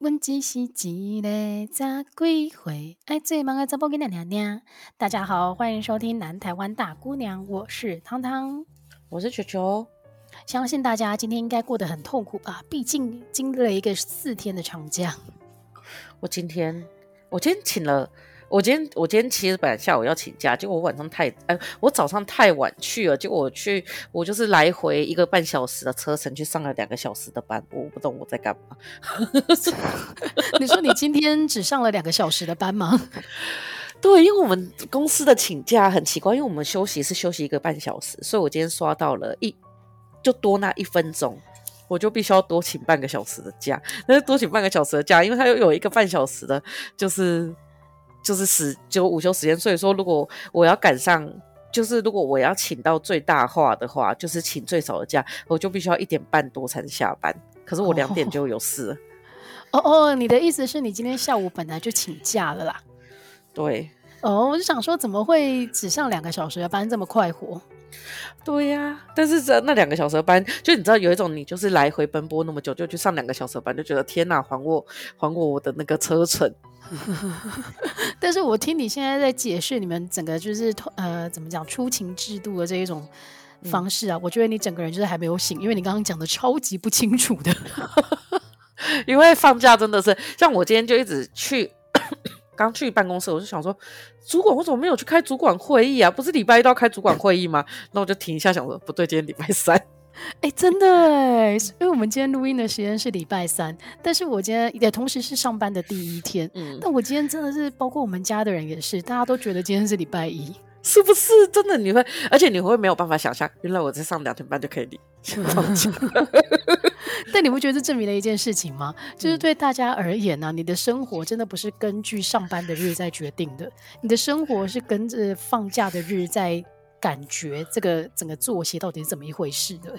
问只是一个杂鬼会爱最忙的杂宝跟娘娘。大家好，欢迎收听南台湾大姑娘，我是汤汤，我是球球。相信大家今天应该过得很痛苦吧？毕竟经历了一个四天的长假。我今天，我今天请了。我今天我今天其实本来下午要请假，结果我晚上太哎，我早上太晚去了，结果我去我就是来回一个半小时的车程去上了两个小时的班，我不懂我在干嘛。你说你今天只上了两个小时的班吗？对，因为我们公司的请假很奇怪，因为我们休息是休息一个半小时，所以我今天刷到了一就多那一分钟，我就必须要多请半个小时的假。但是多请半个小时的假，因为它又有一个半小时的，就是。就是时就午休时间，所以说如果我要赶上，就是如果我要请到最大化的话，就是请最少的假，我就必须要一点半多才能下班。可是我两点就有事。哦哦，你的意思是你今天下午本来就请假了啦？对。哦，我就想说，怎么会只上两个小时的班这么快活？对呀、啊，但是这那两个小时的班，就你知道有一种，你就是来回奔波那么久，就去上两个小时的班，就觉得天哪，还我还我我的那个车程。但是我听你现在在解释你们整个就是呃怎么讲出勤制度的这一种方式啊，嗯、我觉得你整个人就是还没有醒，因为你刚刚讲的超级不清楚的。因为放假真的是像我今天就一直去刚去办公室，我就想说，主管我怎么没有去开主管会议啊？不是礼拜一都要开主管会议吗？那我就停一下，想说不对，今天礼拜三。哎、欸，真的哎，因为我们今天录音的时间是礼拜三，但是我今天也同时是上班的第一天。嗯，但我今天真的是，包括我们家的人也是，大家都觉得今天是礼拜一，是不是？真的你会，而且你会没有办法想象，原来我在上两天班就可以离。但你不觉得这证明了一件事情吗？就是对大家而言呢、你的生活真的不是根据上班的日在决定的，你的生活是跟着放假的日在。感觉这个整个作息到底是怎么一回事的？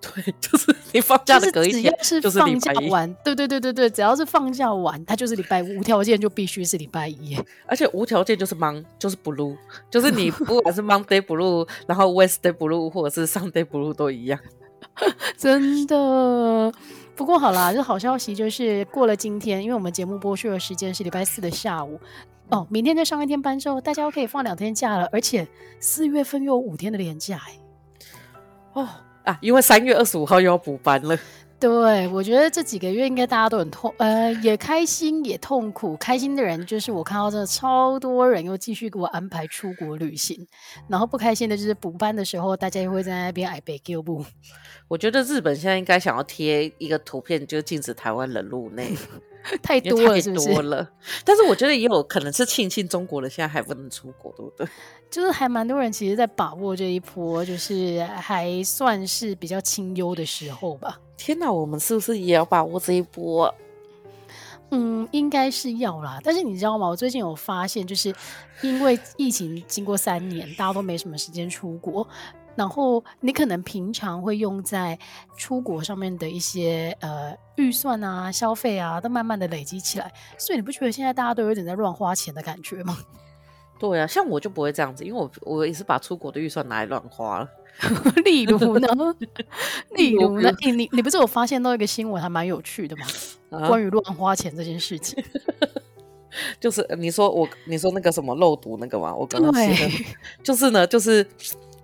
对，就是你放假的隔一天，是放假完，对对对对对，只要是放假完，它就是礼拜五，无条件就必须是礼拜一，而且无条件就是 Mon 就是 Blue，就是你不管是 Monday Blue，然后 Wednesday Blue，或者是 Sunday Blue 都一样，真的。不过好啦，就好消息就是过了今天，因为我们节目播出的时间是礼拜四的下午。哦，明天再上一天班之后，大家又可以放两天假了，而且四月份又有五天的连假哎。哦啊，因为三月二十五号又要补班了。对，我觉得这几个月应该大家都很痛，呃，也开心也痛苦。开心的人就是我看到真的超多人又继续给我安排出国旅行，然后不开心的就是补班的时候，大家又会在那边挨被丢不。我觉得日本现在应该想要贴一个图片，就禁止台湾人入内。太多了是不是，太多了。但是我觉得也有可能是庆幸中国人现在还不能出国，对不对？就是还蛮多人其实，在把握这一波，就是还算是比较清幽的时候吧。天哪，我们是不是也要把握这一波？嗯，应该是要啦。但是你知道吗？我最近有发现，就是因为疫情经过三年，大家都没什么时间出国。然后你可能平常会用在出国上面的一些呃预算啊、消费啊，都慢慢的累积起来，所以你不觉得现在大家都有点在乱花钱的感觉吗？对呀、啊，像我就不会这样子，因为我我也是把出国的预算拿来乱花了。例如呢？例如呢？你你你不是有发现到一个新闻还蛮有趣的吗？啊、关于乱花钱这件事情，就是你说我你说那个什么漏读那个吗？我刚刚说的就是呢，就是。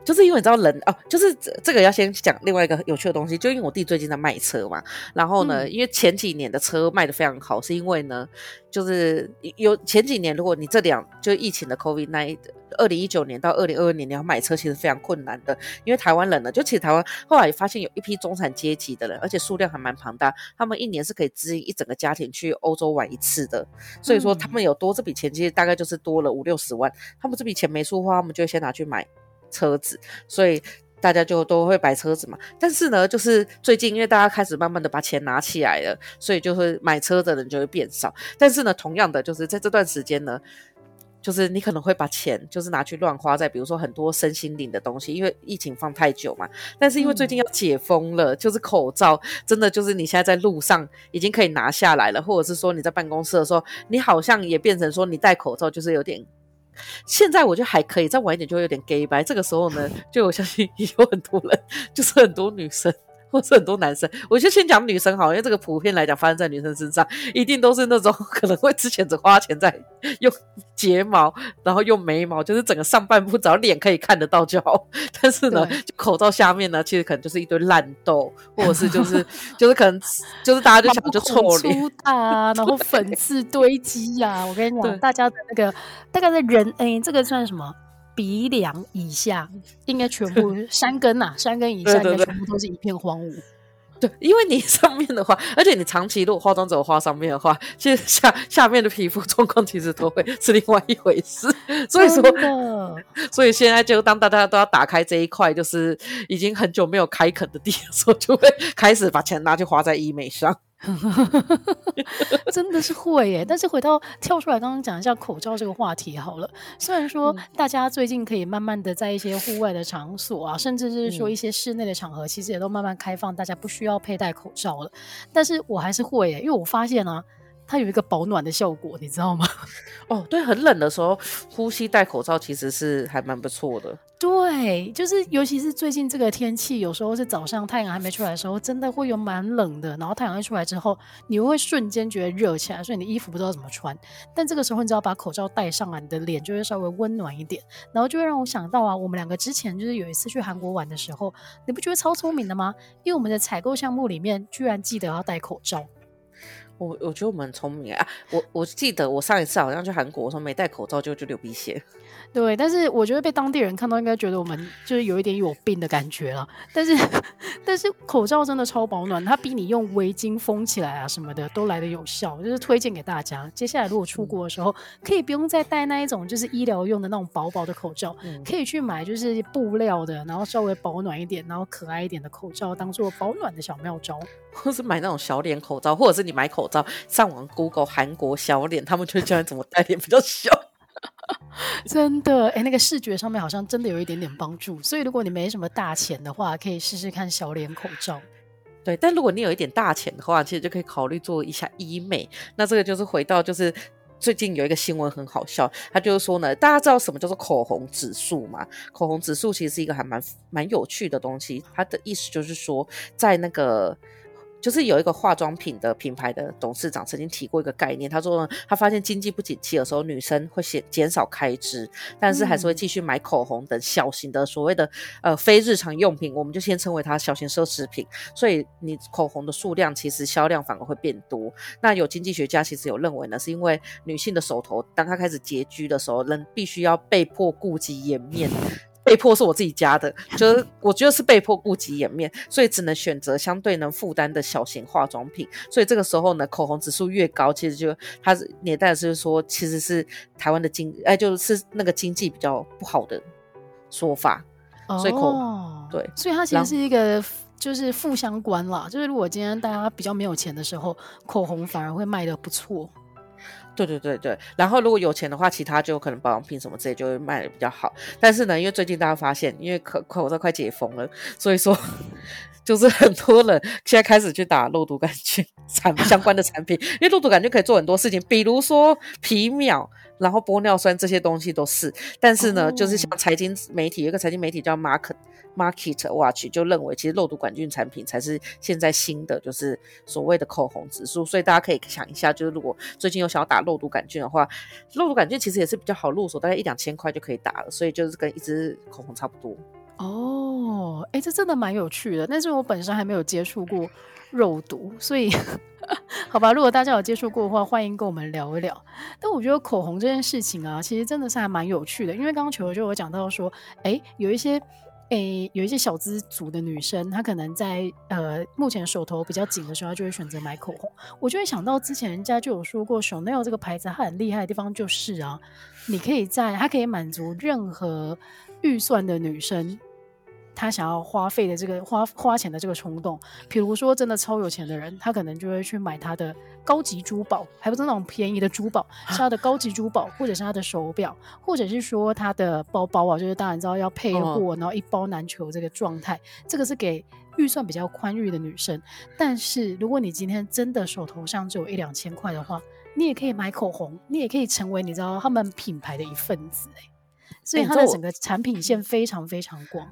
就是因为你知道人哦，就是这这个要先讲另外一个有趣的东西，就因为我弟最近在卖车嘛，然后呢，嗯、因为前几年的车卖的非常好，是因为呢，就是有前几年如果你这两就疫情的 COVID 那二零一九年到二零二二年你要买车其实非常困难的，因为台湾人呢，就其实台湾后来发现有一批中产阶级的人，而且数量还蛮庞大，他们一年是可以支应一整个家庭去欧洲玩一次的，所以说他们有多这笔钱，其实大概就是多了五六十万，他们这笔钱没处花，他们就先拿去买。车子，所以大家就都会摆车子嘛。但是呢，就是最近因为大家开始慢慢的把钱拿起来了，所以就会买车的人就会变少。但是呢，同样的，就是在这段时间呢，就是你可能会把钱就是拿去乱花在比如说很多身心灵的东西，因为疫情放太久嘛。但是因为最近要解封了，嗯、就是口罩真的就是你现在在路上已经可以拿下来了，或者是说你在办公室的时候，你好像也变成说你戴口罩就是有点。现在我觉得还可以，再晚一点就会有点 gay 白。这个时候呢，就我相信也 有很多人，就是很多女生或是很多男生，我就先讲女生好，因为这个普遍来讲发生在女生身上，一定都是那种 可能会之前只花钱在用睫毛，然后用眉毛，就是整个上半部只要脸可以看得到就好。但是呢，就口罩下面呢，其实可能就是一堆烂痘，或者是就是 就是可能就是大家就想就臭脸啊，然后粉刺堆积呀、啊。我跟你讲，大家的那个大概的人，哎、欸，这个算什么？鼻梁以下应该全部山根呐，山根以下应该全部都是一片荒芜。对，因为你上面的话，而且你长期如果化妆只有画上面的话，其实下下面的皮肤状况其实都会是另外一回事。所以说，所以现在就当大家都要打开这一块，就是已经很久没有开垦的地的时候，就会开始把钱拿去花在医美上。真的是会耶，但是回到跳出来，刚刚讲一下口罩这个话题好了。虽然说大家最近可以慢慢的在一些户外的场所啊，甚至是说一些室内的场合，其实也都慢慢开放，大家不需要佩戴口罩了。但是我还是会耶，因为我发现啊。它有一个保暖的效果，你知道吗？哦，对，很冷的时候呼吸戴口罩其实是还蛮不错的。对，就是尤其是最近这个天气，有时候是早上太阳还没出来的时候，真的会有蛮冷的。然后太阳一出来之后，你会瞬间觉得热起来，所以你的衣服不知道怎么穿。但这个时候你只要把口罩戴上来，你的脸就会稍微温暖一点。然后就会让我想到啊，我们两个之前就是有一次去韩国玩的时候，你不觉得超聪明的吗？因为我们的采购项目里面居然记得要戴口罩。我我觉得我们很聪明啊！我我记得我上一次好像去韩国，我说没戴口罩就就流鼻血。对，但是我觉得被当地人看到，应该觉得我们就是有一点有病的感觉了。但是 但是口罩真的超保暖，它比你用围巾封起来啊什么的都来得有效，就是推荐给大家。接下来如果出国的时候，可以不用再戴那一种就是医疗用的那种薄薄的口罩，嗯，可以去买就是布料的，然后稍微保暖一点，然后可爱一点的口罩，当做保暖的小妙招。或是买那种小脸口罩，或者是你买口罩上网 Google 韩国小脸，他们就会教你怎么戴脸比较小。真的，哎、欸，那个视觉上面好像真的有一点点帮助。所以如果你没什么大钱的话，可以试试看小脸口罩。对，但如果你有一点大钱的话，其实就可以考虑做一下医美。那这个就是回到就是最近有一个新闻很好笑，他就是说呢，大家知道什么叫做口红指数吗？口红指数其实是一个还蛮蛮有趣的东西。它的意思就是说，在那个。就是有一个化妆品的品牌的董事长曾经提过一个概念，他说呢，他发现经济不景气的时候，女生会减减少开支，但是还是会继续买口红等小型的所谓的呃非日常用品，我们就先称为它小型奢侈品。所以你口红的数量其实销量反而会变多。那有经济学家其实有认为呢，是因为女性的手头当她开始拮据的时候，人必须要被迫顾及颜面。被迫是我自己加的，就是我觉得是被迫顾及颜面，所以只能选择相对能负担的小型化妆品。所以这个时候呢，口红指数越高，其实就它是年代是说，其实是台湾的经哎，就是那个经济比较不好的说法。所以口、哦、对，所以它其实是一个就是负相关啦。就是如果今天大家比较没有钱的时候，口红反而会卖得不错。对对对对，然后如果有钱的话，其他就可能保养品什么之类就会卖的比较好。但是呢，因为最近大家发现，因为口口罩快解封了，所以说就是很多人现在开始去打肉毒杆菌 产相关的产品，因为肉毒杆菌可以做很多事情，比如说皮秒。然后玻尿酸这些东西都是，但是呢，oh. 就是像财经媒体有一个财经媒体叫 Market Market Watch 就认为，其实肉毒杆菌产品才是现在新的，就是所谓的口红指数。所以大家可以想一下，就是如果最近有想要打肉毒杆菌的话，肉毒杆菌其实也是比较好入手，大概一两千块就可以打了，所以就是跟一支口红差不多。哦，哎，这真的蛮有趣的，但是我本身还没有接触过肉毒，所以。好吧，如果大家有接触过的话，欢迎跟我们聊一聊。但我觉得口红这件事情啊，其实真的是还蛮有趣的，因为刚刚球球就有讲到说，哎，有一些，哎，有一些小资族的女生，她可能在呃目前手头比较紧的时候，她就会选择买口红。我就会想到之前人家就有说过，Chanel 这个牌子它很厉害的地方就是啊，你可以在它可以满足任何预算的女生。他想要花费的这个花花钱的这个冲动，比如说真的超有钱的人，他可能就会去买他的高级珠宝，还不是那种便宜的珠宝，是他的高级珠宝，或者是他的手表，或者是说他的包包啊，就是当然知道要配货，然后一包难求这个状态，这个是给预算比较宽裕的女生。但是如果你今天真的手头上只有一两千块的话，你也可以买口红，你也可以成为你知道他们品牌的一份子，欸，所以它的整个产品线非常非常广。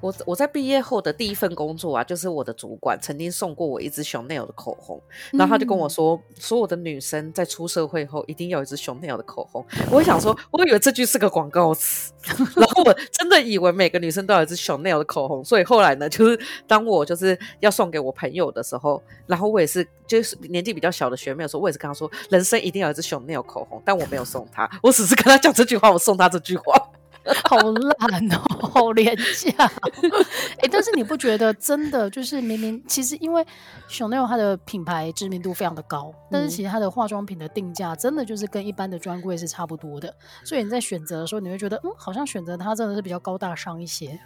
我我在毕业后的第一份工作啊，就是我的主管曾经送过我一支 Chanel 的口红，然后他就跟我说，嗯、所有的女生在出社会后一定要有一支 Chanel 的口红。我想说，我以为这句是个广告词，然后我真的以为每个女生都有一支 Chanel 的口红，所以后来呢，就是当我就是要送给我朋友的时候，然后我也是就是年纪比较小的学妹的时候，我也是跟她说，人生一定要有一支 Chanel 口红，但我没有送她，我只是跟她讲这句话，我送她这句话。好烂哦，好廉价。哎、欸，但是你不觉得真的就是明明其实因为 Chanel 它的品牌知名度非常的高，但是其实它的化妆品的定价真的就是跟一般的专柜是差不多的，所以你在选择的时候，你会觉得嗯，好像选择它真的是比较高大上一些。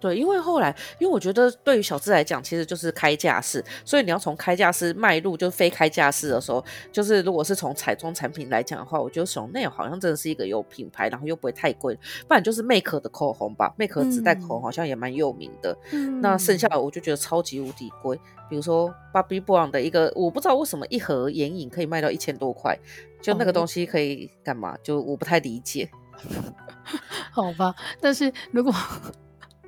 对，因为后来，因为我觉得对于小资来讲，其实就是开架式，所以你要从开架式迈入就是非开架式的时候，就是如果是从彩妆产品来讲的话，我觉得 Chanel 好像真的是一个有品牌，然后又不会太贵，不然就是 Make 的口红吧，Make 自带口红好像也蛮有名的。嗯、那剩下的我就觉得超级无敌贵，比如说 Bobbi Brown 的一个，我不知道为什么一盒眼影可以卖到一千多块，就那个东西可以干嘛？就我不太理解。好吧，但是如果。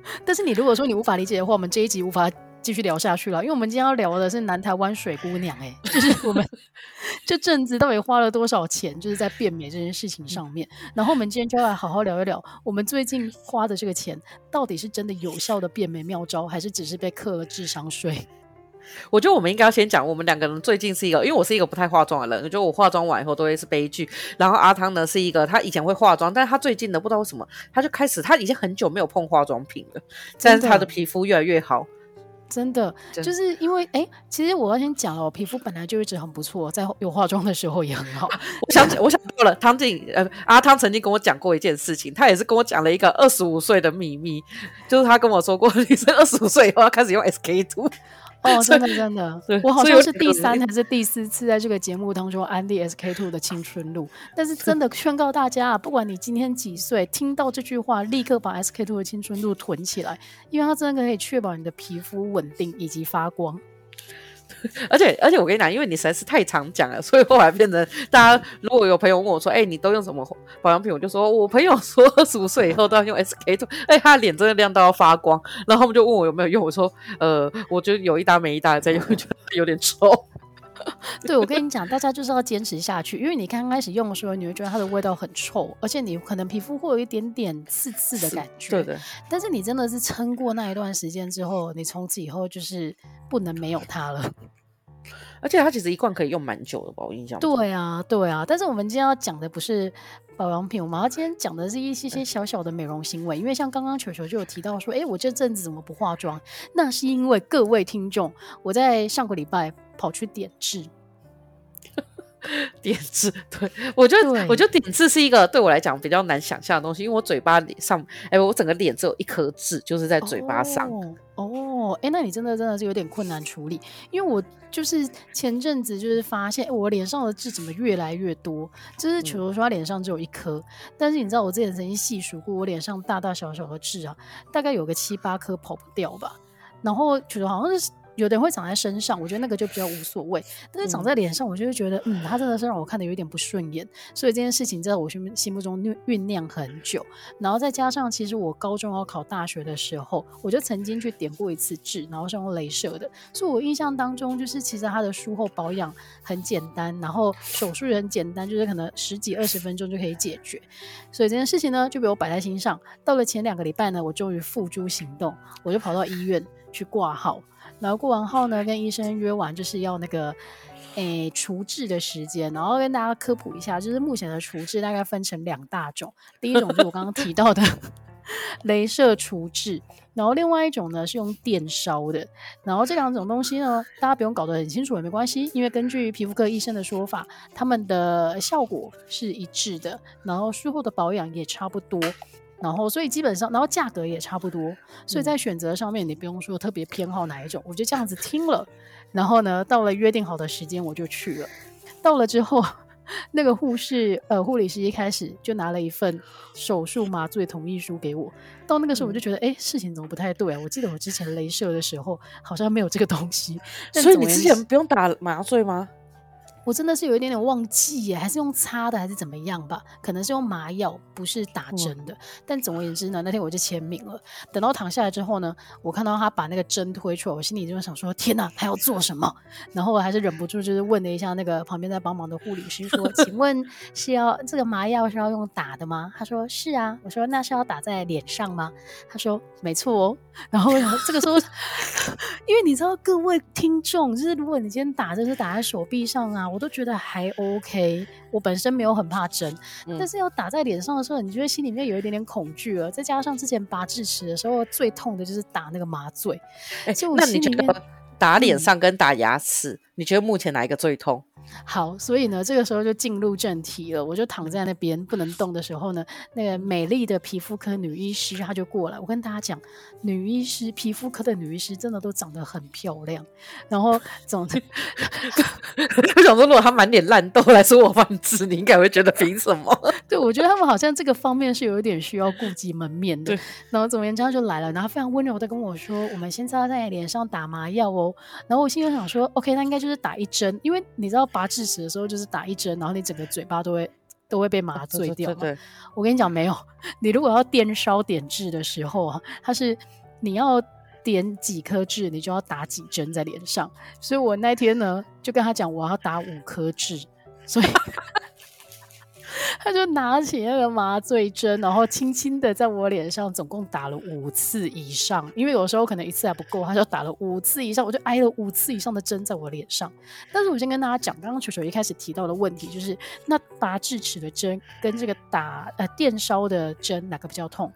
但是你如果说你无法理解的话，我们这一集无法继续聊下去了，因为我们今天要聊的是南台湾水姑娘，哎，就是我们 这阵子到底花了多少钱，就是在变美这件事情上面。然后我们今天就要来好好聊一聊，我们最近花的这个钱，到底是真的有效的变美妙招，还是只是被课了智商税？我觉得我们应该要先讲，我们两个人最近是一个，因为我是一个不太化妆的人，我觉得我化妆完以后都会是悲剧。然后阿汤呢是一个，他以前会化妆，但是他最近呢不知道为什么，他就开始，他已经很久没有碰化妆品了，但是他的皮肤越来越好。真的，就是因为哎，其实我要先讲了，我皮肤本来就一直很不错，在有化妆的时候也很好。我想，我想到了汤静，呃，阿汤曾经跟我讲过一件事情，他也是跟我讲了一个二十五岁的秘密，就是他跟我说过，女生二十五岁以后要开始用 SK two。哦，真的真的，我好像是第三还是第四次在这个节目当中安利 SK two 的青春露，但是真的劝告大家啊，不管你今天几岁，听到这句话，立刻把 SK two 的青春露囤起来，因为它真的可以确保你的皮肤稳定以及发光。而且而且我跟你讲，因为你实在是太常讲了，所以后来变成大家如果有朋友问我说：“哎、欸，你都用什么保养品？”我就说：“我朋友说二十五岁以后都要用 SK two，哎，他的脸真的亮到要发光。”然后他们就问我有没有用，我说：“呃，我就有一搭没一搭的在用，觉得有点臭。” 对，我跟你讲，大家就是要坚持下去，因为你刚开始用的时候，你会觉得它的味道很臭，而且你可能皮肤会有一点点刺刺的感觉。对的。但是你真的是撑过那一段时间之后，你从此以后就是不能没有它了。而且它其实一罐可以用蛮久的吧，我印象。对啊，对啊。但是我们今天要讲的不是保养品，我们要今天讲的是一些些小小的美容行为。因为像刚刚球球就有提到说，哎，我这阵子怎么不化妆？那是因为各位听众，我在上个礼拜跑去点痣。点痣，对，我觉得，我觉得点痣是一个对我来讲比较难想象的东西，因为我嘴巴上，哎，我整个脸只有一颗痣，就是在嘴巴上。哦，哎，那你真的真的是有点困难处理，因为我就是前阵子就是发现我脸上的痣怎么越来越多，就是比如说他脸上只有一颗，嗯，但是你知道我之前曾经细数过，我脸上大大小小的痣啊，大概有个七八颗跑不掉吧，然后觉得好像是。有的人会长在身上，我觉得那个就比较无所谓。但是长在脸上，我就会觉得，嗯，他真的是让我看的有点不顺眼。所以这件事情在我心心目中酝酝酿很久。然后再加上，其实我高中要考大学的时候，我就曾经去点过一次痣，然后是用镭射的。所以我印象当中，就是其实他的术后保养很简单，然后手术也很简单，就是可能十几二十分钟就可以解决。所以这件事情呢，就被我摆在心上。到了前两个礼拜呢，我终于付诸行动，我就跑到医院去挂号。然后过完后呢，跟医生约完就是要那个诶除痣的时间，然后跟大家科普一下，就是目前的除痣大概分成两大种，第一种就是我刚刚提到的 镭射除痣，然后另外一种呢是用电烧的，然后这两种东西呢，大家不用搞得很清楚也没关系，因为根据皮肤科医生的说法，他们的效果是一致的，然后术后的保养也差不多。然后，所以基本上，然后价格也差不多，所以在选择上面，你不用说特别偏好哪一种。我就这样子听了，然后呢，到了约定好的时间，我就去了。到了之后，那个护士呃护理师一开始就拿了一份手术麻醉同意书给我。到那个时候，我就觉得，哎、嗯，事情怎么不太对啊？我记得我之前镭射的时候好像没有这个东西。所以你之前不用打麻醉吗？我真的是有一点点忘记耶，还是用擦的还是怎么样吧？可能是用麻药，不是打针的。但总而言之呢，那天我就签名了。等到躺下来之后呢，我看到他把那个针推出来，我心里就想说：天哪，他要做什么？然后我还是忍不住就是问了一下那个旁边在帮忙的护理师说：请问 是要这个麻药是要用打的吗？他说是啊。我说那是要打在脸上吗？他说没错哦。然后这个时候，因为你知道各位听众，就是如果你今天打针是打在手臂上啊。我都觉得还 OK，我本身没有很怕针，嗯、但是要打在脸上的时候，你觉得心里面有一点点恐惧了。再加上之前拔智齿的时候，最痛的就是打那个麻醉。哎、欸，就那你觉得打脸上跟打牙齿，嗯、你觉得目前哪一个最痛？好，所以呢，这个时候就进入正题了。我就躺在那边不能动的时候呢，那个美丽的皮肤科女医师她就过来。我跟大家讲，女医师皮肤科的女医师真的都长得很漂亮。然后总之，我想说，如果她满脸烂痘来说我饭吃，你应该会觉得凭什么？对，我觉得他们好像这个方面是有一点需要顾及门面的。对然后总而言之就来了，然后非常温柔的跟我说：“我们现在要在脸上打麻药哦。”然后我心里想说：“OK，那应该就是打一针，因为你知道。”拔智齿的时候就是打一针，然后你整个嘴巴都会都会被麻醉掉。对，对，对，对，我跟你讲，没有。你如果要电烧点痣的时候啊，它是你要点几颗痣，你就要打几针在脸上。所以我那天呢就跟他讲，我要打五颗痣，所以。他就拿起那个麻醉针，然后轻轻的在我脸上总共打了五次以上，因为有时候可能一次还不够，他就打了五次以上，我就挨了五次以上的针在我脸上。但是我先跟大家讲，刚刚球球一开始提到的问题就是，那拔智齿的针跟这个打呃电烧的针哪个比较痛？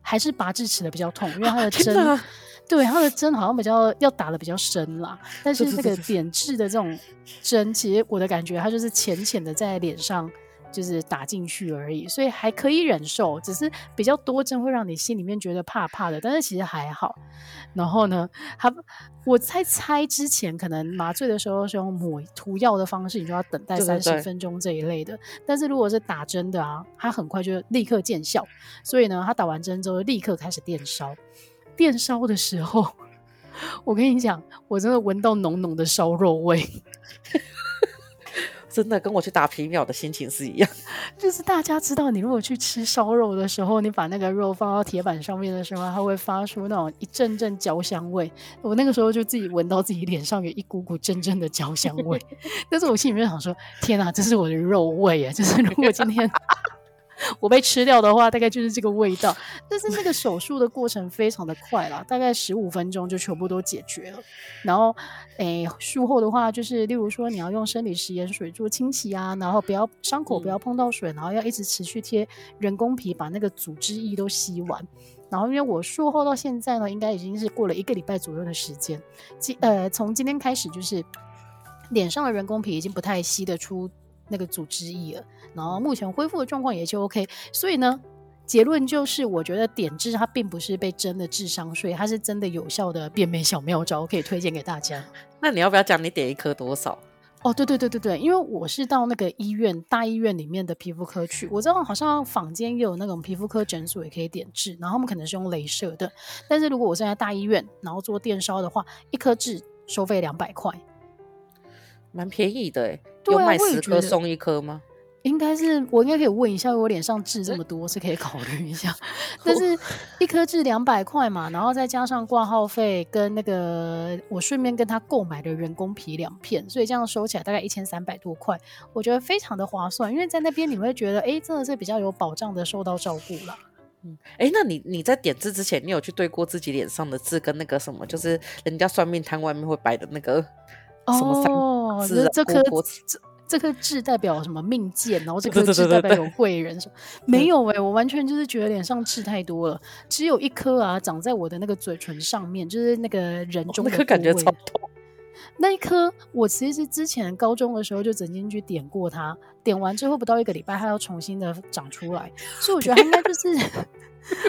还是拔智齿的比较痛？因为它的针，啊、对它的针好像比较要打的比较深啦。但是这个点痣的这种针，其实我的感觉它就是浅浅的在脸上。就是打进去而已，所以还可以忍受，只是比较多针会让你心里面觉得怕怕的，但是其实还好。然后呢，他我在猜之前可能麻醉的时候是用抹涂药的方式，你就要等待三十分钟这一类的。对对对，但是如果是打针的啊，它很快就立刻见效，所以呢，他打完针之后立刻开始电烧。电烧的时候，我跟你讲，我真的闻到浓浓的烧肉味。真的跟我去打皮秒的心情是一样，就是大家知道，你如果去吃烧肉的时候，你把那个肉放到铁板上面的时候，它会发出那种一阵阵焦香味。我那个时候就自己闻到自己脸上有一股股阵阵的焦香味，但是我心里面想说：天哪，这是我的肉味啊！就是如果今天。我被吃掉的话，大概就是这个味道。但是那个 手术的过程非常的快啦，大概十五分钟就全部都解决了。然后，诶，术后的话，就是例如说你要用生理食盐水做清洗啊，然后不要伤口不要碰到水，然后要一直持续贴人工皮，把那个组织液都吸完。然后，因为我术后到现在呢，应该已经是过了一个礼拜左右的时间。今呃，从今天开始，就是脸上的人工皮已经不太吸得出。那个组织液了，然后目前恢复的状况也就 OK，所以呢，结论就是我觉得点痣它并不是被真的智商税，它是真的有效的变美小妙招，可以推荐给大家。那你要不要讲你点一颗多少？哦，对对对对对，因为我是到那个医院大医院里面的皮肤科去，我知道好像坊间也有那种皮肤科诊所也可以点痣，然后他们可能是用镭射的，但是如果我是在大医院，然后做电烧的话，一颗痣收费两百块。蛮便宜的哎，有卖十颗送一颗吗？应该是，我应该可以问一下，我脸上痣这么多，是可以考虑一下。但是一颗痣两百块嘛，然后再加上挂号费跟那个我顺便跟他购买的人工皮两片，所以这样收起来大概一千三百多块，我觉得非常的划算。因为在那边你会觉得，哎，真的是比较有保障的受到照顾了。嗯，哎，那你你在点痣之前，你有去对过自己脸上的痣跟那个什么，就是人家算命摊外面会摆的那个？哦，这这颗这这颗痣代表什么命贱？然后这颗痣代表有贵人？没有哎、欸，我完全就是觉得脸上痣太多了，只有一颗啊，长在我的那个嘴唇上面，就是那个人中那颗感觉超痛。那一颗我其实之前高中的时候就曾经去点过它，点完之后不到一个礼拜，它要重新的长出来，所以我觉得它应该就是。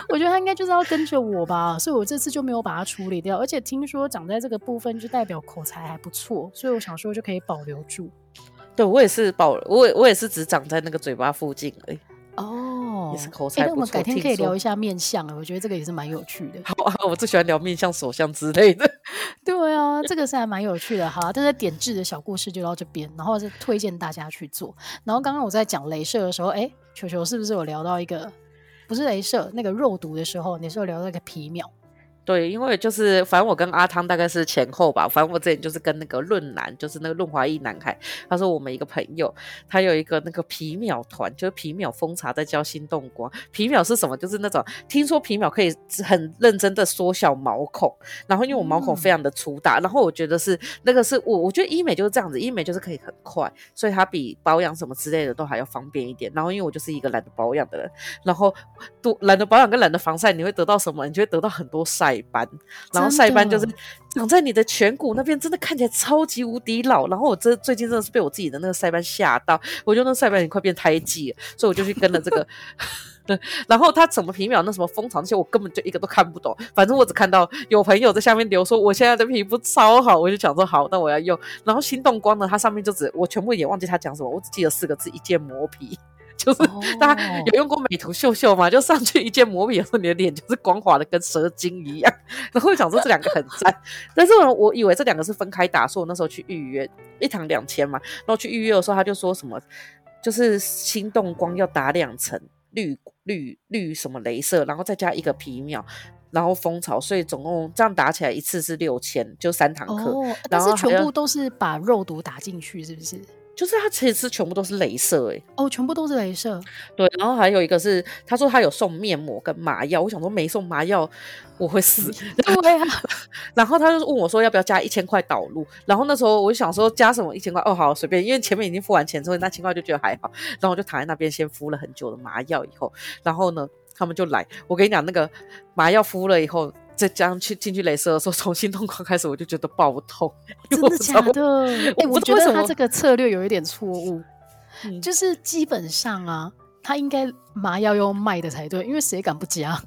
我觉得他应该就是要跟着我吧，所以我这次就没有把它处理掉。而且听说长在这个部分就代表口才还不错，所以我想说就可以保留住。对，我也是保，我也我也是只长在那个嘴巴附近而已。哦，哦，也是口才不错。那我们改天可以聊一下面相，我觉得这个也是蛮有趣的。好啊，我最喜欢聊面相、手相之类的。对啊，这个是还蛮有趣的。好啊，这是点痣的小故事就到这边，然后是推荐大家去做。然后刚刚我在讲镭射的时候，哎，球球是不是有聊到一个不是镭射那个肉毒的时候，你是有留那个皮秒？对，因为就是反正我跟阿汤大概是前后吧，反正我之前就是跟那个润男，就是那个润滑液男孩，他说我们一个朋友，他有一个那个皮秒团，就是皮秒蜂茶在教心动光。皮秒是什么？就是那种听说皮秒可以很认真的缩小毛孔，然后因为我毛孔非常的粗大，嗯、然后我觉得是那个是我我觉得医美就是这样子，医美就是可以很快，所以它比保养什么之类的都还要方便一点。然后因为我就是一个懒得保养的人，然后多懒得保养跟懒得防晒，你会得到什么？你就会得到很多晒。斑，然后晒斑就是长在你的颧骨那边，真的看起来超级无敌老。然后我这最近真的是被我自己的那个晒斑吓到，我觉得那晒斑已经快变胎记了，所以我就去跟了这个。对，然后他怎么皮秒那什么蜂巢那些，我根本就一个都看不懂。反正我只看到有朋友在下面留说，我现在的皮肤超好，我就想说好，那我要用。然后心动光呢，它上面就只我全部也忘记他讲什么，我只记得四个字：一键磨皮。就是大家有用过美图秀秀吗？就上去一键磨笔的时候，你的脸就是光滑的跟蛇精一样。然后我想说这两个很赞，但是我我以为这两个是分开打，所以我那时候去预约一堂两千嘛。然后去预约的时候，他就说什么就是心动光要打两层绿绿绿什么镭射，然后再加一个皮秒，然后蜂巢，所以总共这样打起来一次是六千，就三堂课。哦，但是全部都是把肉毒打进去，是不是？就是它其实全部都是镭射哎、欸、哦，全部都是镭射。对，然后还有一个是他说他有送面膜跟麻药，我想说没送麻药我会死。对啊，然后他就问我说要不要加一千块导入，然后那时候我就想说加什么一千块哦好随便，因为前面已经付完钱之后那千块就觉得还好，然后我就躺在那边先敷了很久的麻药以后，然后呢他们就来，我跟你讲那个麻药敷了以后。在这样去进去镭射的时候，从心动狂开始我就觉得爆痛，真的假的？哎、欸，我觉得他这个策略有一点错误，嗯、就是基本上啊，他应该麻药要卖的才对，因为谁敢不加？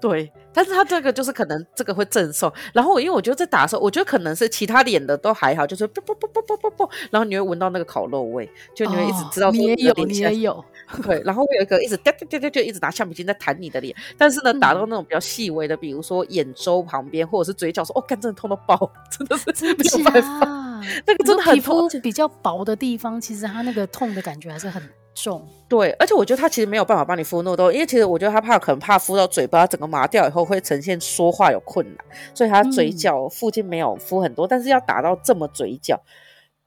对，但是他这个就是可能这个会赠送，然后我因为我觉得在打的时候，我觉得可能是其他脸的都还好，就是啵啵啵啵啵啵啵，然后你会闻到那个烤肉味，就你会一直知道哦、你也有，你也有。对，然后会有一个一直哒哒哒哒，就一直拿橡皮筋在弹你的脸，但是呢，打到那种比较细微的，嗯、比如说眼周旁边或者是嘴角，说哦，干，真的痛到爆，真的是没有办法，那个真的很痛，皮肤比较薄的地方，其实它那个痛的感觉还是很重。对，而且我觉得他其实没有办法帮你敷那么多，因为其实我觉得他怕可能怕敷到嘴巴整个麻掉以后会呈现说话有困难，所以他嘴角附近没有敷很多，嗯、但是要打到这么嘴角。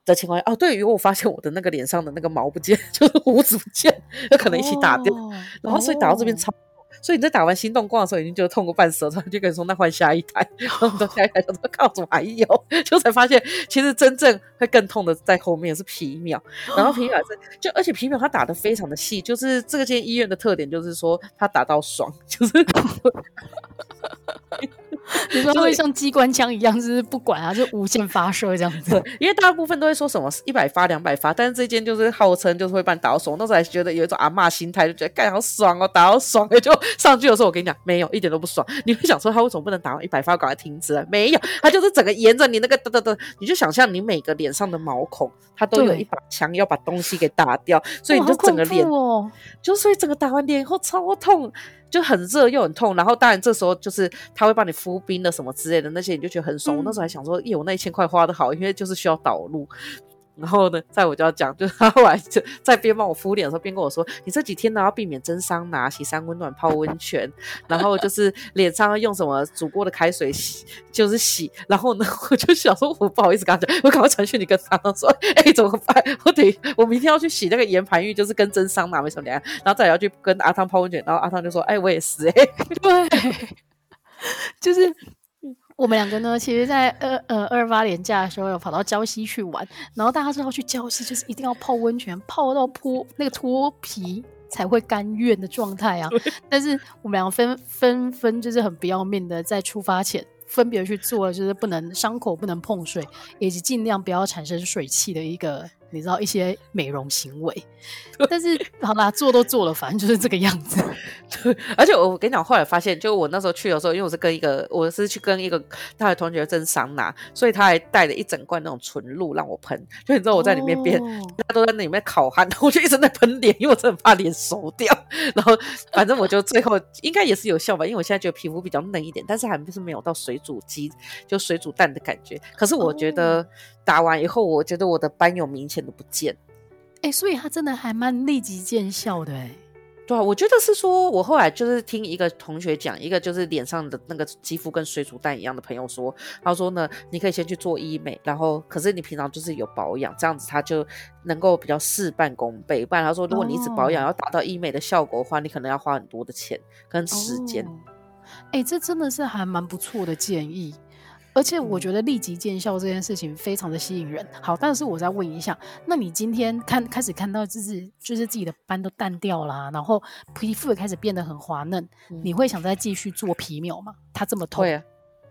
的情况下，哦，对于我发现我的那个脸上的那个毛不见，就是胡子不见，有可能一起打掉，哦、然后所以打到这边超，哦、所以你在打完心动光的时候已经觉得痛过半死了，然后就跟你说那换下一台，然后到下一台，他说靠，怎么还有？就才发现其实真正会更痛的在后面是皮秒，然后皮秒是就而且皮秒它打的非常的细，就是这个间医院的特点就是说它打到爽，就是。你说会像机关枪一样，就是不管啊，就无限发射这样子。因为大部分都会说什么一百发、两百发，但是这间就是号称就是会把你打到爽。那时候还觉得有一种阿嬷心态，就觉得干好爽哦，打到爽。也 就上去的时候，我跟你讲，没有一点都不爽。你会想说他为什么不能打到一百发，赶快停止？没有，他就是整个沿着你那个哒哒哒，你就想象你每个脸上的毛孔，它都有一把枪要把东西给打掉，所以你就整个脸哦，就所以整个打完脸以后超痛。就很热又很痛，然后当然这时候就是他会帮你敷冰的什么之类的那些，你就觉得很爽。嗯、我那时候还想说，耶，我那一千块花的好，因为就是需要导入。然后呢，在我就要讲，就是 他后来就在边帮我敷脸的时候，边跟我说：“你这几天呢要避免蒸桑拿、洗三温暖、泡温泉，然后就是脸上要用什么煮过的开水洗，就是洗。”然后呢，我就想说，我不好意思跟他讲，我赶快传讯你跟他说：“哎、怎么办？我得我明天要去洗那个盐盘浴，就是跟蒸桑拿没什么两样。”然后再要去跟阿汤泡温泉，然后阿汤就说：“哎、我也是、欸，哎，对，就是。”我们两个呢，其实在二呃二八年假的时候，有跑到礁溪去玩。然后大家知道去礁溪就是一定要泡温泉，泡到脱那个脱皮才会甘愿的状态啊。但是我们两个分分分就是很不要命的，在出发前分别去做了，就是不能伤口不能碰水，以及尽量不要产生水汽的一个你知道一些美容行为。但是好啦，做都做了，反正就是这个样子。对，而且我跟你讲，后来发现，就我那时候去的时候，因为我是跟一个，我是去跟一个他的同学蒸桑拿，所以他还带了一整罐那种纯露让我喷。就你知道我在里面边，大家都在那里面烤汗，我就一直在喷脸，因为我真的怕脸熟掉。然后反正我就最后应该也是有效吧，因为我现在觉得皮肤比较嫩一点，但是还不是没有到水煮鸡就水煮蛋的感觉。可是我觉得打完以后，我觉得我的斑有明显的不见。哎、欸，所以它真的还蛮立即见效的哎。对啊，我觉得是说，我后来就是听一个同学讲，一个就是脸上的那个肌肤跟水煮蛋一样的朋友说，他说呢，你可以先去做医美，然后可是你平常就是有保养，这样子他就能够比较事半功倍。不然他说，如果你一直保养要达到医美的效果的话，你可能要花很多的钱跟时间。哎、哦欸，这真的是还蛮不错的建议。而且我觉得立即见效这件事情非常的吸引人。好，但是我再问一下，那你今天看开始看到就是就是自己的斑都淡掉啦，然后皮肤也开始变得很滑嫩，嗯、你会想再继续做皮秒吗？它这么痛？会啊，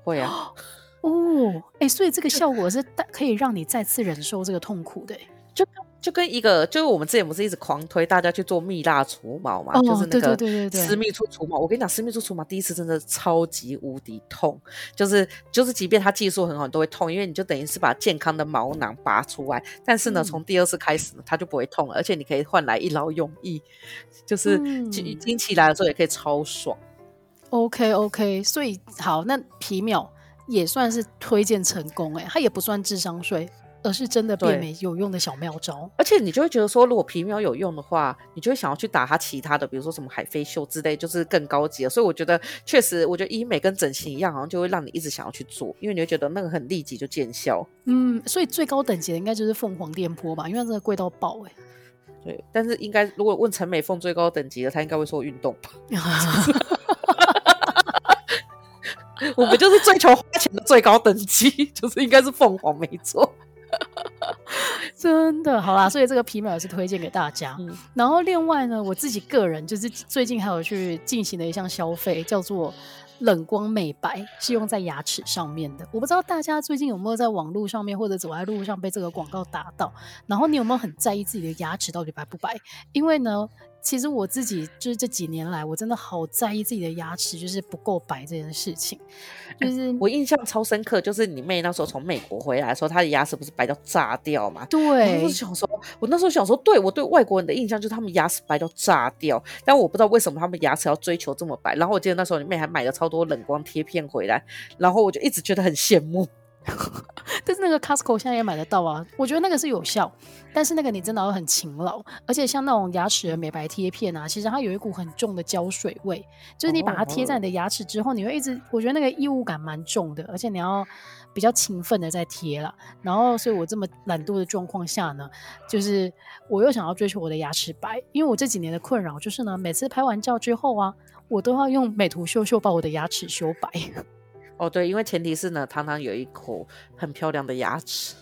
会啊。哦，哎、欸，所以这个效果是可以让你再次忍受这个痛苦的、欸，就。就跟一个，就是我们之前不是一直狂推大家去做蜜蜡除毛嘛，哦、就是那个私密处除毛。对对对对对，我跟你讲，私密处除毛第一次真的超级无敌痛，就是就是，即便它技术很好，你都会痛，因为你就等于是把健康的毛囊拔出来。但是呢，从、嗯、第二次开始呢，它就不会痛了，而且你可以换来一劳永逸，就是经期来的时候也可以超爽。OK OK，所以好，那皮秒也算是推荐成功哎、欸，它也不算智商税。而是真的变美有用的小妙招，而且你就会觉得说，如果皮秒有用的话，你就会想要去打它其他的，比如说什么海飞秀之类，就是更高级的。所以我觉得，确实，我觉得医美跟整形一样，好像就会让你一直想要去做，因为你会觉得那个很立即就见效。嗯，所以最高等级的应该就是凤凰电波吧，因为它真的贵到爆哎、欸。对，但是应该如果问陈美凤最高等级的，她应该会说运动吧。我们就是追求花钱的最高等级，就是应该是凤凰没错。真的好啦，所以这个皮秒也是推荐给大家。嗯、然后另外呢，我自己个人就是最近还有去进行了一项消费，叫做冷光美白，是用在牙齿上面的。我不知道大家最近有没有在网络上面或者走在路上被这个广告打到，然后你有没有很在意自己的牙齿到底白不白？因为呢。其实我自己就是这几年来，我真的好在意自己的牙齿就是不够白这件事情。就是、嗯、我印象超深刻，就是你妹那时候从美国回来的时候，她的牙齿不是白到炸掉吗？对，我想说，我那时候想说，对我对外国人的印象就是他们牙齿白到炸掉，但我不知道为什么他们牙齿要追求这么白。然后我记得那时候你妹还买了超多冷光贴片回来，然后我就一直觉得很羡慕。但是那个 Costco 现在也买得到啊，我觉得那个是有效，但是那个你真的要很勤劳，而且像那种牙齿的美白贴片啊，其实它有一股很重的胶水味，就是你把它贴在你的牙齿之后，你会一直，我觉得那个异物感蛮重的，而且你要比较勤奋的在贴啦。然后，所以我这么懒惰的状况下呢，就是我又想要追求我的牙齿白，因为我这几年的困扰就是呢，每次拍完照之后啊，我都要用美图秀秀把我的牙齿修白。哦，对，因为前提是呢，糖糖有一口很漂亮的牙齿，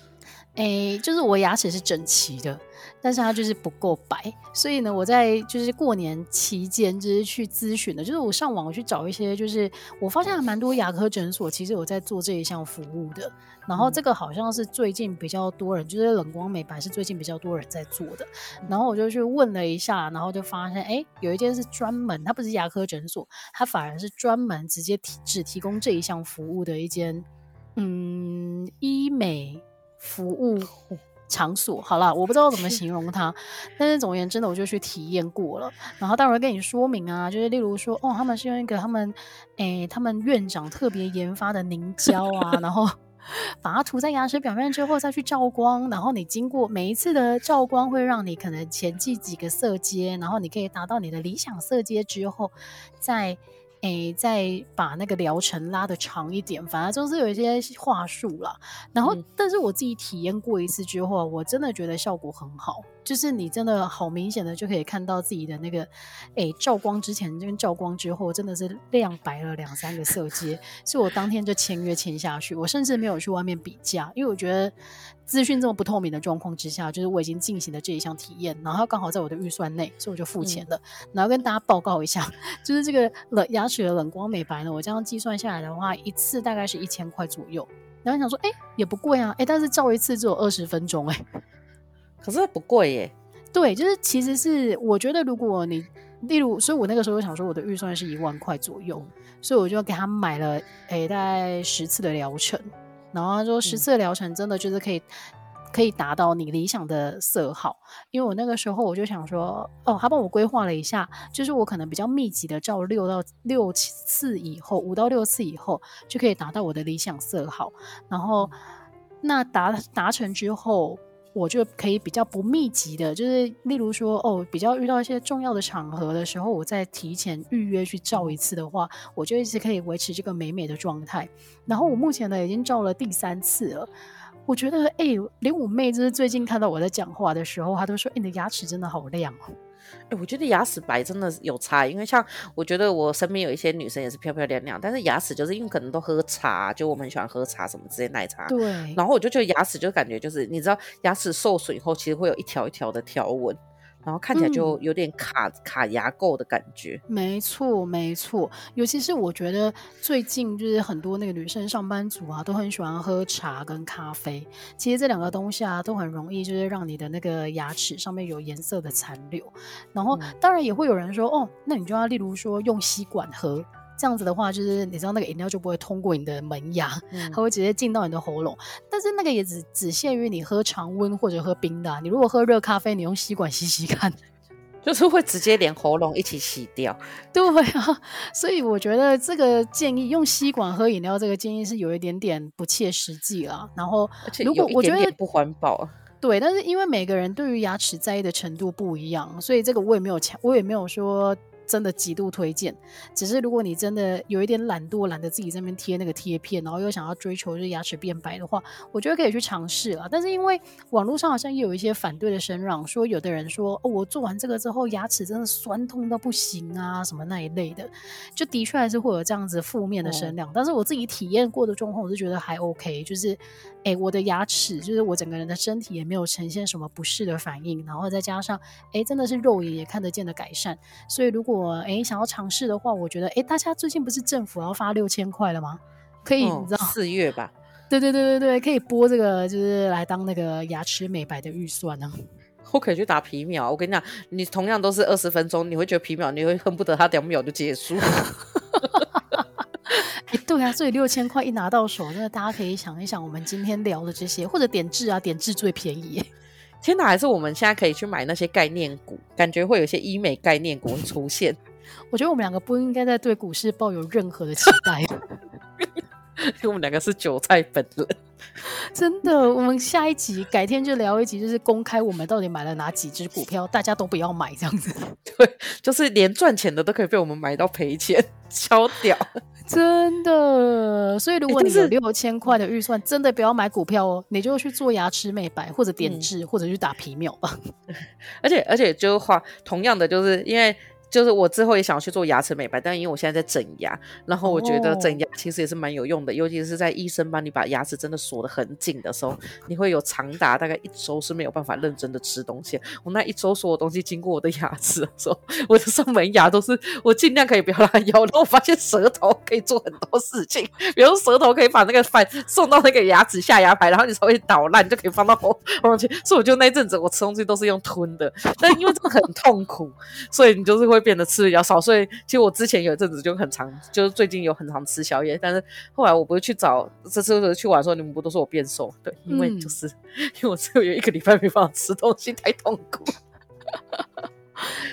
诶，就是我牙齿是整齐的。但是它就是不够白，所以呢，我在就是过年期间就是去咨询的，就是我上网我去找一些，就是我发现还蛮多牙科诊所其实有在做这一项服务的。然后这个好像是最近比较多人，就是冷光美白是最近比较多人在做的。然后我就去问了一下，然后就发现，哎，有一间是专门，它不是牙科诊所，它反而是专门直接提只提供这一项服务的一间，嗯，医美服务。场所好了，我不知道怎么 形容它，但是总而言之，呢我就去体验过了。然后待会儿跟你说明啊，就是例如说，哦，他们是用一个他们，诶、欸，他们院长特别研发的凝胶啊，然后 把它涂在牙齿表面之后再去照光，然后你经过每一次的照光，会让你可能前进几个色阶，然后你可以达到你的理想色阶之后，再。诶，再把那个疗程拉的长一点，反正就是有一些话术啦。然后，嗯、但是我自己体验过一次之后，我真的觉得效果很好。就是你真的好明显的就可以看到自己的那个，诶，照光之前跟照光之后，真的是亮白了两三个色阶。所以我当天就签约签下去，我甚至没有去外面比价，因为我觉得资讯这么不透明的状况之下，就是我已经进行了这一项体验，然后刚好在我的预算内，所以我就付钱了。嗯、然后跟大家报告一下，就是这个冷牙齿的冷光美白呢，我这样计算下来的话，一次大概是一千块左右。然后想说，哎，也不贵啊，哎，但是照一次只有二十分钟，哎。可是不贵耶。对，就是其实是我觉得，如果你例如，所以我那个时候想说，我的预算是一万块左右，所以我就给他买了，哎，大概十次的疗程。然后他说，十次疗程真的就是可以。可以达到你理想的色号，因为我那个时候我就想说，哦，他帮我规划了一下，就是我可能比较密集的照六到六次以后，五到六次以后就可以达到我的理想色号。然后那达达成之后，我就可以比较不密集的，就是例如说，哦，比较遇到一些重要的场合的时候，我再提前预约去照一次的话，我就一直可以维持这个美美的状态。然后我目前呢，已经照了第三次了。我觉得，哎、欸，连我妹就是最近看到我在讲话的时候，她都说：“哎、你的牙齿真的好亮哦。”哎，我觉得牙齿白真的有差，因为像我觉得我身边有一些女生也是漂漂亮亮，但是牙齿就是因为可能都喝茶，就我们很喜欢喝茶什么之类奶茶，对。然后我就觉得牙齿就感觉就是，你知道，牙齿受损以后，其实会有一条一条的条纹。然后看起来就有点卡、嗯、卡牙垢的感觉。没错，没错。尤其是我觉得最近就是很多那个女生上班族啊，都很喜欢喝茶跟咖啡。其实这两个东西啊，都很容易就是让你的那个牙齿上面有颜色的残留。然后当然也会有人说，哦，那你就要例如说用吸管喝。这样子的话，就是你知道那个饮料就不会通过你的门牙，嗯、它会直接进到你的喉咙。但是那个也只只限于你喝常温或者喝冰的、啊。你如果喝热咖啡，你用吸管吸吸看，就是会直接连喉咙一起洗掉。对啊，所以我觉得这个建议用吸管喝饮料，这个建议是有一点点不切实际了。然后，如果我觉得不环保，对，但是因为每个人对于牙齿在意的程度不一样，所以这个我也没有强，我也没有说。真的极度推荐，只是如果你真的有一点懒惰，懒得自己在那边贴那个贴片，然后又想要追求就是牙齿变白的话，我觉得可以去尝试了。但是因为网络上好像也有一些反对的声浪，说有的人说哦，我做完这个之后牙齿真的酸痛到不行啊，什么那一类的，就的确还是会有这样子负面的声量。哦。但是我自己体验过的状况，我是觉得还 OK，就是。哎、欸，我的牙齿就是我整个人的身体也没有呈现什么不适的反应，然后再加上哎、欸，真的是肉眼也看得见的改善。所以如果哎、欸、想要尝试的话，我觉得哎、欸，大家最近不是政府要发六千块了吗？可以，哦、你知道四月吧？对对对对对，可以拨这个就是来当那个牙齿美白的预算呢。我可以去打皮秒，我跟你讲，你同样都是二十分钟，你会觉得皮秒你会恨不得它两秒就结束。哎，对啊，所以六千块一拿到手，真的大家可以想一想，我们今天聊的这些，或者点痣啊，点痣最便宜。天哪，还是我们现在可以去买那些概念股，感觉会有些医美概念股出现。我觉得我们两个不应该再对股市抱有任何的期待，我们两个是韭菜本人。真的，我们下一集改天就聊一集，就是公开我们到底买了哪几只股票，大家都不要买这样子。对，就是连赚钱的都可以被我们买到赔钱，超屌。真的，所以如果你有六千块的预算，真的不要买股票哦，你就去做牙齿美白，或者点痣，嗯、或者去打皮秒吧。而且而且就是话，同样的，就是因为。就是我之后也想要去做牙齿美白，但因为我现在在整牙，然后我觉得整牙其实也是蛮有用的，oh. 尤其是在医生帮你把牙齿真的锁得很紧的时候，你会有长达大概一周是没有办法认真的吃东西。我那一周所有东西经过我的牙齿的时候，我的上门牙都是我尽量可以不要让它咬，然后我发现舌头可以做很多事情，比如舌头可以把那个饭送到那个牙齿下牙排，然后你稍微捣烂就可以放到喉咙去。所以我就那阵子我吃东西都是用吞的，但因为这个很痛苦，所以你就是会。会变得吃比较少，所以其实我之前有一阵子就很常，就是最近有很常吃宵夜，但是后来我不是去找这次去玩的时候，你们不都说我变瘦？对，因为就是、嗯、因为我只有有一个礼拜没办法吃东西，太痛苦。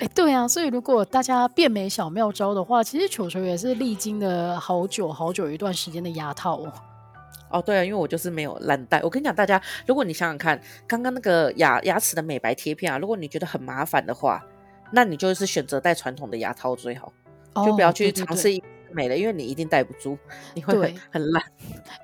哎、欸，对啊，所以如果大家变美小妙招的话，其实球球也是历经了好久好久一段时间的牙套哦。哦，对啊，因为我就是没有懒戴。我跟你讲，大家，如果你想想看，刚刚那个牙牙齿的美白贴片啊，如果你觉得很麻烦的话。那你就是选择戴传统的牙套最好，就不要去尝试。美了，因为你一定戴不住，你会很很烂。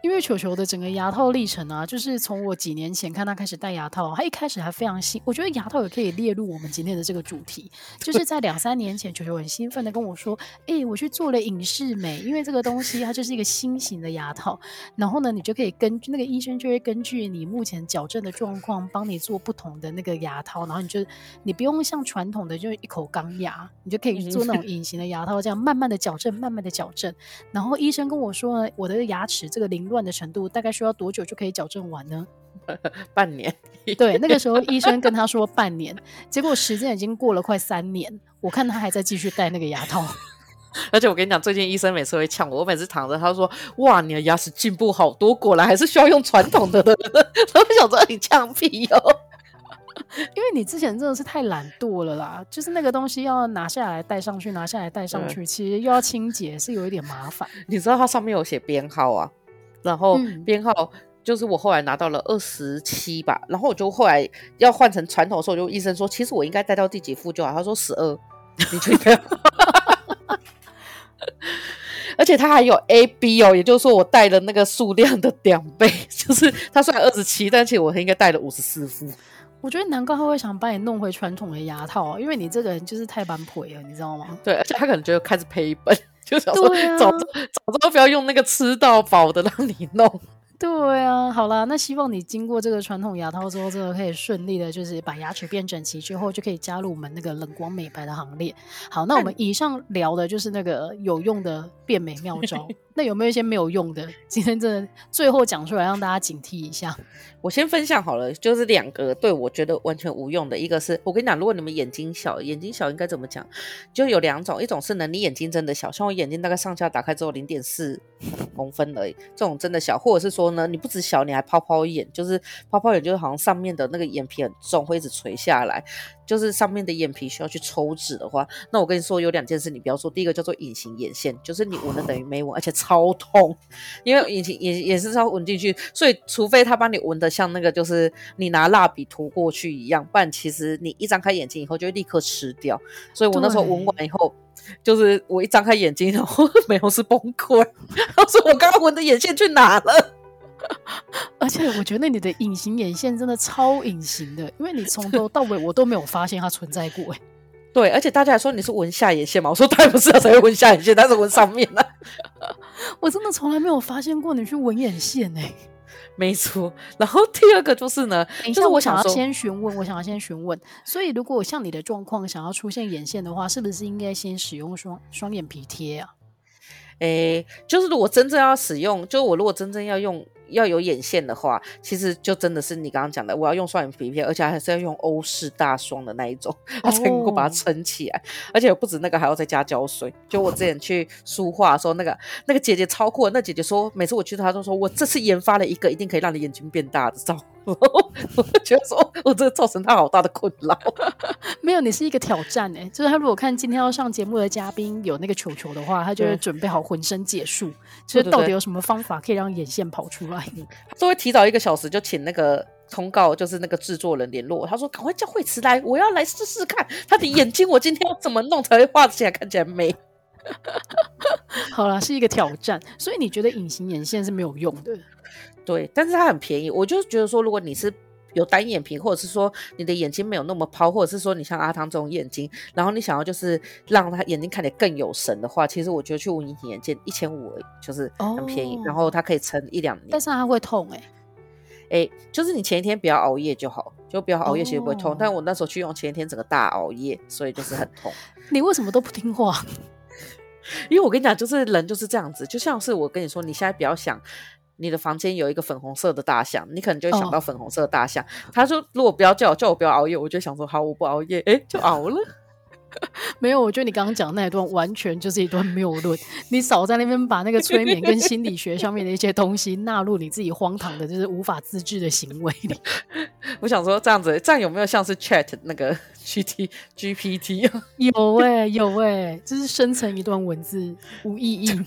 因为球球的整个牙套历程啊，就是从我几年前看他开始戴牙套，他一开始还非常兴。我觉得牙套也可以列入我们今天的这个主题，就是在两三年前，球球很兴奋的跟我说：“哎、欸，我去做了隐适美，因为这个东西它就是一个新型的牙套，然后呢，你就可以根据那个医生就会根据你目前矫正的状况，帮你做不同的那个牙套，然后你就你不用像传统的就一口钢牙，你就可以做那种隐形的牙套，这样慢慢的矫正，慢慢的矫。”矫正，然后医生跟我说呢，我的牙齿这个凌乱的程度大概需要多久就可以矫正完呢？半年。对，那个时候 医生跟他说半年，结果时间已经过了快三年，我看他还在继续戴那个牙套。而且我跟你讲，最近医生每次会呛我，我每次躺着，他说：“哇，你的牙齿进步好多，果然还是需要用传统的的。”他会想说你呛屁哦，因为你之前真的是太懒惰了啦，就是那个东西要拿下来带上去，拿下来带上去，嗯、其实又要清洁，是有一点麻烦。你知道它上面有写编号啊，然后编号就是我后来拿到了二十七吧，然后我就后来要换成传统的时候，就医生说，其实我应该带到第几副就好，他说十二，你确定？而且它还有 A B 哦，也就是说我带了那个数量的两倍，就是它虽然二十七，但其实我应该带了五十四副。我觉得难怪他会想把你弄回传统的牙套，因为你这个人就是太般配了，你知道吗？对，而且他可能觉得开始赔本，就想说早早早都不要用那个吃到饱的让你弄。对啊，好啦，那希望你经过这个传统牙套之后，真的可以顺利的，就是把牙齿变整齐之后，就可以加入我们那个冷光美白的行列。好，那我们以上聊的就是那个有用的变美妙招。那有没有一些没有用的？今天真的最后讲出来，让大家警惕一下。我先分享好了，就是两个对我觉得完全无用的。一个是我跟你讲，如果你们眼睛小，眼睛小应该怎么讲？就有两种，一种是呢，你眼睛真的小，像我眼睛大概上下打开之后零点四公分而已，这种真的小，或者是说呢，你不止小，你还泡泡眼，就是泡泡眼就是好像上面的那个眼皮很重，会一直垂下来。就是上面的眼皮需要去抽脂的话，那我跟你说有两件事你不要做。第一个叫做隐形眼线，就是你纹了等于没纹，而且超痛，因为隐形眼也是要纹进去，所以除非他帮你纹的像那个就是你拿蜡笔涂过去一样，不然其实你一张开眼睛以后就会立刻吃掉。所以我那时候纹完以后，就是我一张开眼睛，然后美容师崩溃，他说我刚刚纹的眼线去哪了？而且我觉得你的隐形眼线真的超隐形的，因为你从头到尾我都没有发现它存在过。哎，对，而且大家还说你是纹下眼线嘛？我说当然不是，才会纹下眼线，但是纹上面呢。我真的从来没有发现过你去纹眼线哎。没错。然后第二个就是呢，就是我想要先询问，我想要先询问，所以如果像你的状况想要出现眼线的话，是不是应该先使用双双眼皮贴啊？诶，就是如果真正要使用，就是我如果真正要用。要有眼线的话，其实就真的是你刚刚讲的，我要用双眼皮贴，而且还是要用欧式大双的那一种，它才能够把它撑起来。而且不止那个，还要再加胶水。就我之前去书画的时候，那个那个姐姐超酷，那姐姐说，每次我去她都说，我这次研发了一个一定可以让你眼睛变大的招。我觉得说，我这个造成他好大的困扰。没有，你是一个挑战哎、欸，就是他如果看今天要上节目的嘉宾有那个球球的话，他就会准备好浑身解数，就是到底有什么方法可以让眼线跑出来？他都会提早一个小时就请那个通告，就是那个制作人联络。他说：“赶快叫惠慈来，我要来试试看他的眼睛，我今天要怎么弄才会画起来看起来美。”好啦，是一个挑战，所以你觉得隐形眼线是没有用的？对，但是它很便宜。我就觉得说，如果你是有单眼皮，或者是说你的眼睛没有那么抛，或者是说你像阿汤这种眼睛，然后你想要就是让他眼睛看起来更有神的话，其实我觉得去无隐形眼镜一千五就是很便宜，哦、然后它可以撑一两年。但是它会痛哎、欸，哎，就是你前一天不要熬夜就好，就不要熬夜，其实不会痛。哦、但我那时候去用前一天整个大熬夜，所以就是很痛。你为什么都不听话？因为我跟你讲，就是人就是这样子，就像是我跟你说，你现在不要想。你的房间有一个粉红色的大象，你可能就会想到粉红色的大象。Oh. 他说：“如果不要叫我，叫我不要熬夜，我就想说好，我不熬夜，哎，就 熬了。”没有，我觉得你刚刚讲的那一段完全就是一段谬论。你少在那边把那个催眠跟心理学上面的一些东西纳入你自己荒唐的，就是无法自制的行为里。我想说这样子，这样有没有像是 Chat 那个 G T G P T？有哎、欸，有哎、欸，就是生成一段文字无意义。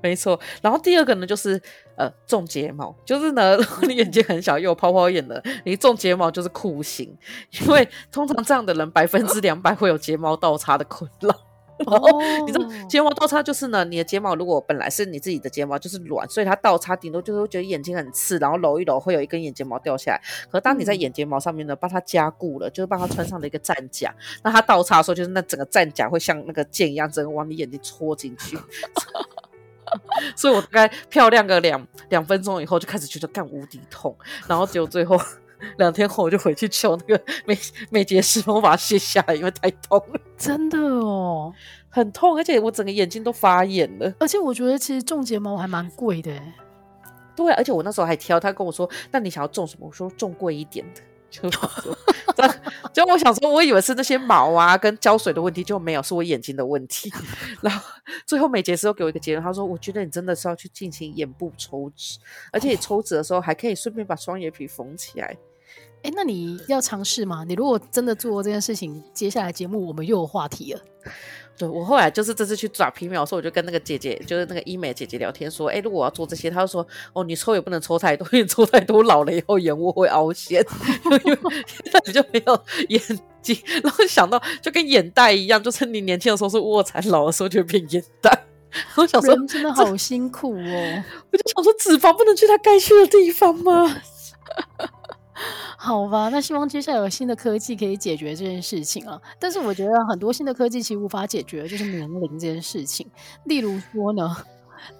没错，然后第二个呢，就是呃种睫毛，就是呢，如果你眼睛很小又有泡泡眼的，你种睫毛就是酷刑，因为通常这样的人百分之两百会有睫毛倒插的困扰。然后你知道睫毛倒插就是呢，你的睫毛如果本来是你自己的睫毛就是软，所以它倒插顶多就是会觉得眼睛很刺，然后揉一揉会有一根眼睫毛掉下来。可当你在眼睫毛上面呢，帮它加固了，就是帮它穿上了一个战甲，那它倒插的时候，就是那整个战甲会像那个剑一样，整个往你眼睛戳进去。所以我大概漂亮个两两分钟以后就开始觉得干无敌痛，然后结果最后 两天后我就回去求那个 美美睫师帮我把它卸下来，因为太痛了。真的哦，很痛，而且我整个眼睛都发炎了。而且我觉得其实种睫毛还蛮贵的。对，而且我那时候还挑，他跟我说，那你想要种什么？我说种贵一点的。就说，就我想说，我以为是那些毛啊跟胶水的问题，就没有，是我眼睛的问题。然后最后美睫师又给我一个结论，他说：“我觉得你真的是要去进行眼部抽脂，而且你抽脂的时候还可以顺便把双眼皮缝起来。”哎，那你要尝试吗？你如果真的做这件事情，接下来节目我们又有话题了。对，我后来就是这次去抓皮秒的时候，我就跟那个姐姐，就是那个医美姐姐聊天说，哎，如果我要做这些，她就说，哦，你抽也不能抽太多，因为抽太多老了以后眼窝会凹陷，因为现在你就没有眼睛。然后想到就跟眼袋一样，就是你年轻的时候是卧蚕，老的时候就变眼袋。我想说，真的好辛苦哦。我就想说，脂肪不能去它该去的地方吗？好吧，那希望接下来有新的科技可以解决这件事情啊。但是我觉得很多新的科技其实无法解决，就是年龄这件事情。例如说呢，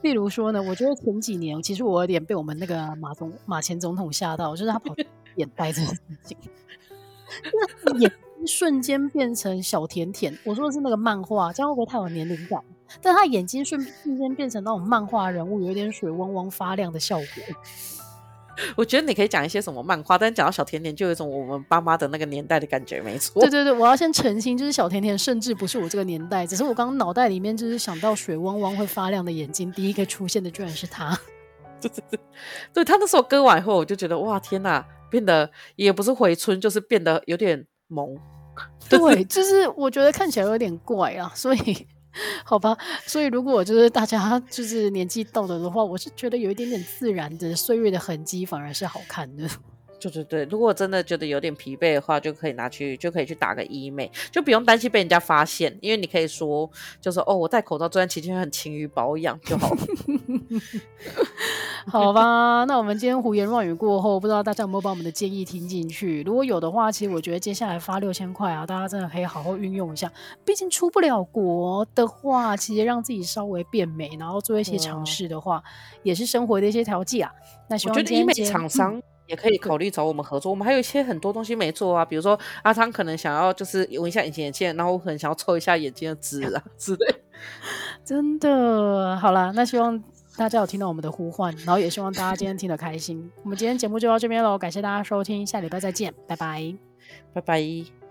例如说呢，我觉得前几年其实我有点被我们那个马总马前总统吓到，就是他跑眼袋 这件事情，眼瞬间变成小甜甜。我说的是那个漫画，这样会不会太有年龄感？但他眼睛瞬瞬间变成那种漫画人物，有点水汪汪发亮的效果。我觉得你可以讲一些什么漫画，但讲到小甜甜，就有一种我们爸妈的那个年代的感觉，没错。对对对，我要先澄清，就是小甜甜甚至不是我这个年代，只是我刚刚脑袋里面就是想到水汪汪会发亮的眼睛，第一个出现的居然是他。对对对，对他那时候割完以后，我就觉得哇天哪，变得也不是回春，就是变得有点萌。对，就是我觉得看起来有点怪啊，所以。好吧，所以如果就是大家 就是年纪到了的话，我是觉得有一点点自然的岁月的痕迹，反而是好看的。对对对，如果真的觉得有点疲惫的话，就可以拿去，就可以去打个医美，就不用担心被人家发现，因为你可以说，就是哦，我戴口罩这段期间很勤于保养就好了。好吧，那我们今天胡言乱语过后，不知道大家有没有把我们的建议听进去？如果有的话，其实我觉得接下来发六千块啊，大家真的可以好好运用一下。毕竟出不了国的话，其实让自己稍微变美，然后做一些尝试的话，也是生活的一些调剂啊。那我觉得医美厂商。嗯也可以考虑找我们合作，我们还有一些很多东西没做啊，比如说阿汤可能想要就是闻一下隐形眼镜，然后我可能想要抽一下眼睛的脂啊之类。真的，好啦，那希望大家有听到我们的呼唤，然后也希望大家今天听得开心。我们今天节目就到这边喽，感谢大家收听，下礼拜再见，拜拜，拜拜。